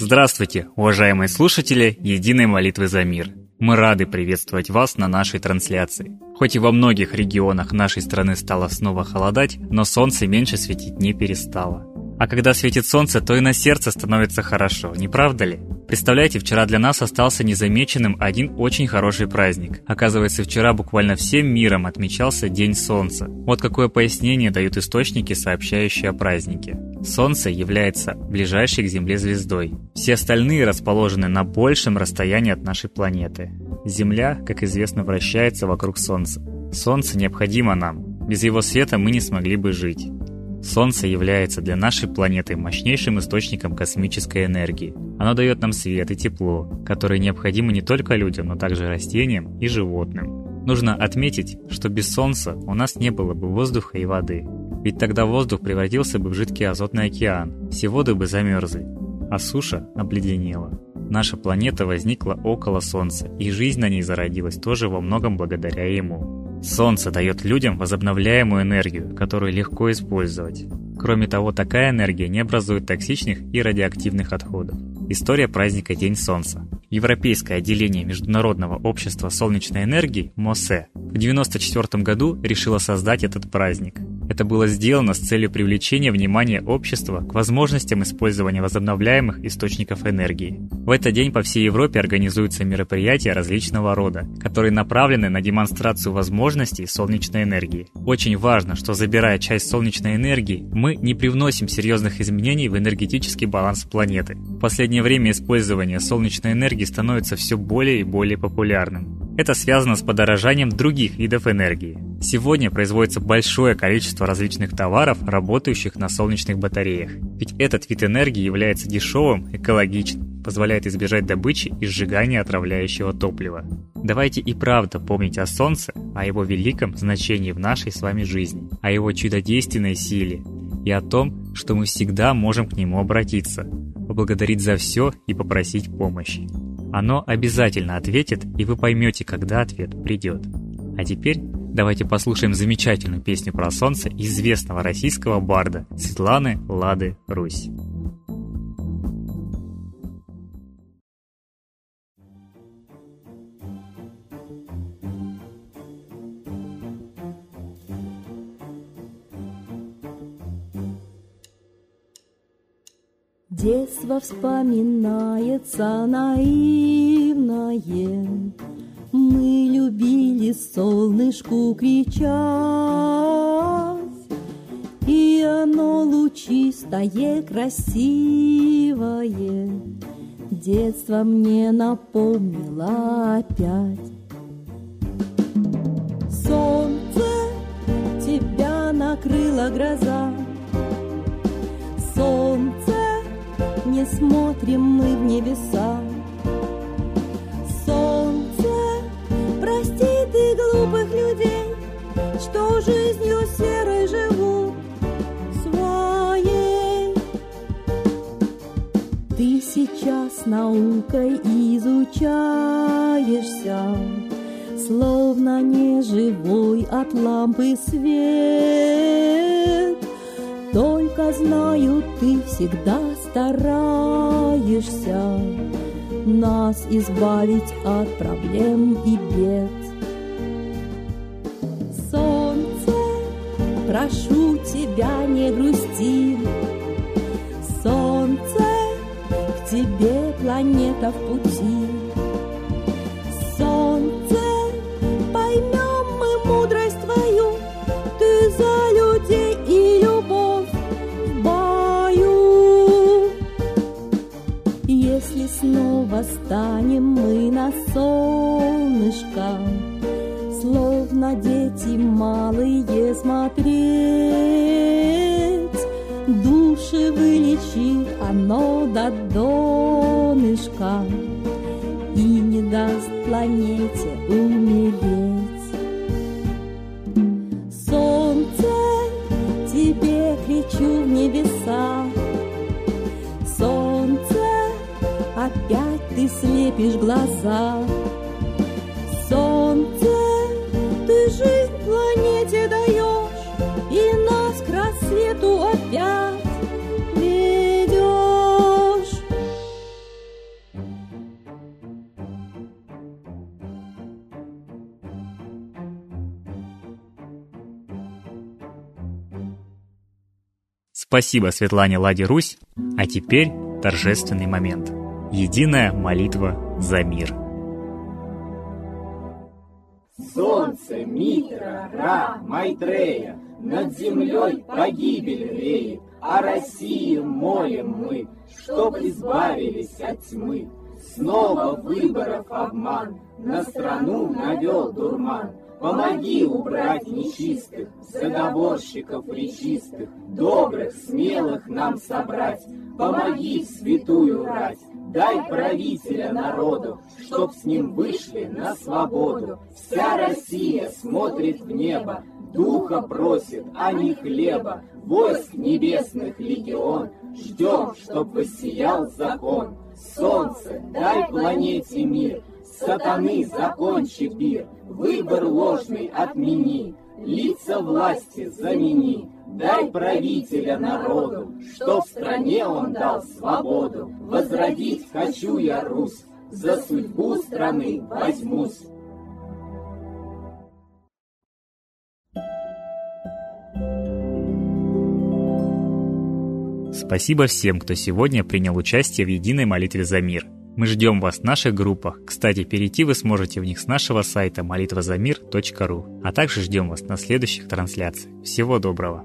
Здравствуйте, уважаемые слушатели Единой молитвы за мир. Мы рады приветствовать вас на нашей трансляции. Хоть и во многих регионах нашей страны стало снова холодать, но солнце меньше светить не перестало. А когда светит солнце, то и на сердце становится хорошо, не правда ли? Представляете, вчера для нас остался незамеченным один очень хороший праздник. Оказывается, вчера буквально всем миром отмечался День Солнца. Вот какое пояснение дают источники, сообщающие о празднике. Солнце является ближайшей к Земле звездой. Все остальные расположены на большем расстоянии от нашей планеты. Земля, как известно, вращается вокруг Солнца. Солнце необходимо нам. Без его света мы не смогли бы жить. Солнце является для нашей планеты мощнейшим источником космической энергии. Оно дает нам свет и тепло, которые необходимы не только людям, но также растениям и животным. Нужно отметить, что без Солнца у нас не было бы воздуха и воды. Ведь тогда воздух превратился бы в жидкий азотный океан, все воды бы замерзли, а суша обледенела. Наша планета возникла около Солнца, и жизнь на ней зародилась тоже во многом благодаря ему. Солнце дает людям возобновляемую энергию, которую легко использовать. Кроме того, такая энергия не образует токсичных и радиоактивных отходов. История праздника День Солнца. Европейское отделение Международного общества солнечной энергии МОСЭ в 1994 году решило создать этот праздник. Это было сделано с целью привлечения внимания общества к возможностям использования возобновляемых источников энергии. В этот день по всей Европе организуются мероприятия различного рода, которые направлены на демонстрацию возможностей солнечной энергии. Очень важно, что забирая часть солнечной энергии, мы не привносим серьезных изменений в энергетический баланс планеты. В последнее время использование солнечной энергии становится все более и более популярным. Это связано с подорожанием других видов энергии. Сегодня производится большое количество различных товаров, работающих на солнечных батареях. Ведь этот вид энергии является дешевым, экологичным, позволяет избежать добычи и сжигания отравляющего топлива. Давайте и правда помнить о Солнце, о его великом значении в нашей с вами жизни, о его чудодейственной силе и о том, что мы всегда можем к нему обратиться, поблагодарить за все и попросить помощи. Оно обязательно ответит, и вы поймете, когда ответ придет. А теперь давайте послушаем замечательную песню про солнце известного российского барда Светланы Лады Русь. Детство вспоминается наивное, Мы любили солнышку кричать, И оно лучистое, красивое. Детство мне напомнило опять. Солнце тебя накрыла гроза, не смотрим мы в небеса. Солнце, прости ты глупых людей, что жизнью серой живут своей. Ты сейчас наукой изучаешься, Словно неживой от лампы свет. Только знаю, ты всегда стараешься Нас избавить от проблем и бед. Солнце, прошу тебя, не грусти, Солнце, к тебе планета в пути. Малые смотреть, Души вылечит оно до донышка И не даст планете умереть. Солнце, тебе кричу в небеса, Солнце, опять ты слепишь глаза. Спасибо Светлане Ладе Русь. А теперь торжественный момент. Единая молитва за мир. Солнце, Митра, Ра, Майтрея, Над землей погибель реет, О России молим мы, Чтоб избавились от тьмы. Снова выборов обман, На страну навел дурман, Помоги убрать нечистых, заговорщиков речистых, смелых нам собрать. Помоги святую рать, дай правителя народу, чтоб с ним вышли на свободу. Вся Россия смотрит в небо, духа просит, а не хлеба. Войск небесных легион, ждем, чтоб воссиял закон. Солнце, дай планете мир, сатаны закончи пир, выбор ложный отмени, лица власти замени, дай правителя народу, что в стране он дал свободу. Возродить хочу я Русь, за судьбу страны возьмусь. Спасибо всем, кто сегодня принял участие в единой молитве за мир – мы ждем вас в наших группах. Кстати, перейти вы сможете в них с нашего сайта молитвазамир.ру. А также ждем вас на следующих трансляциях. Всего доброго!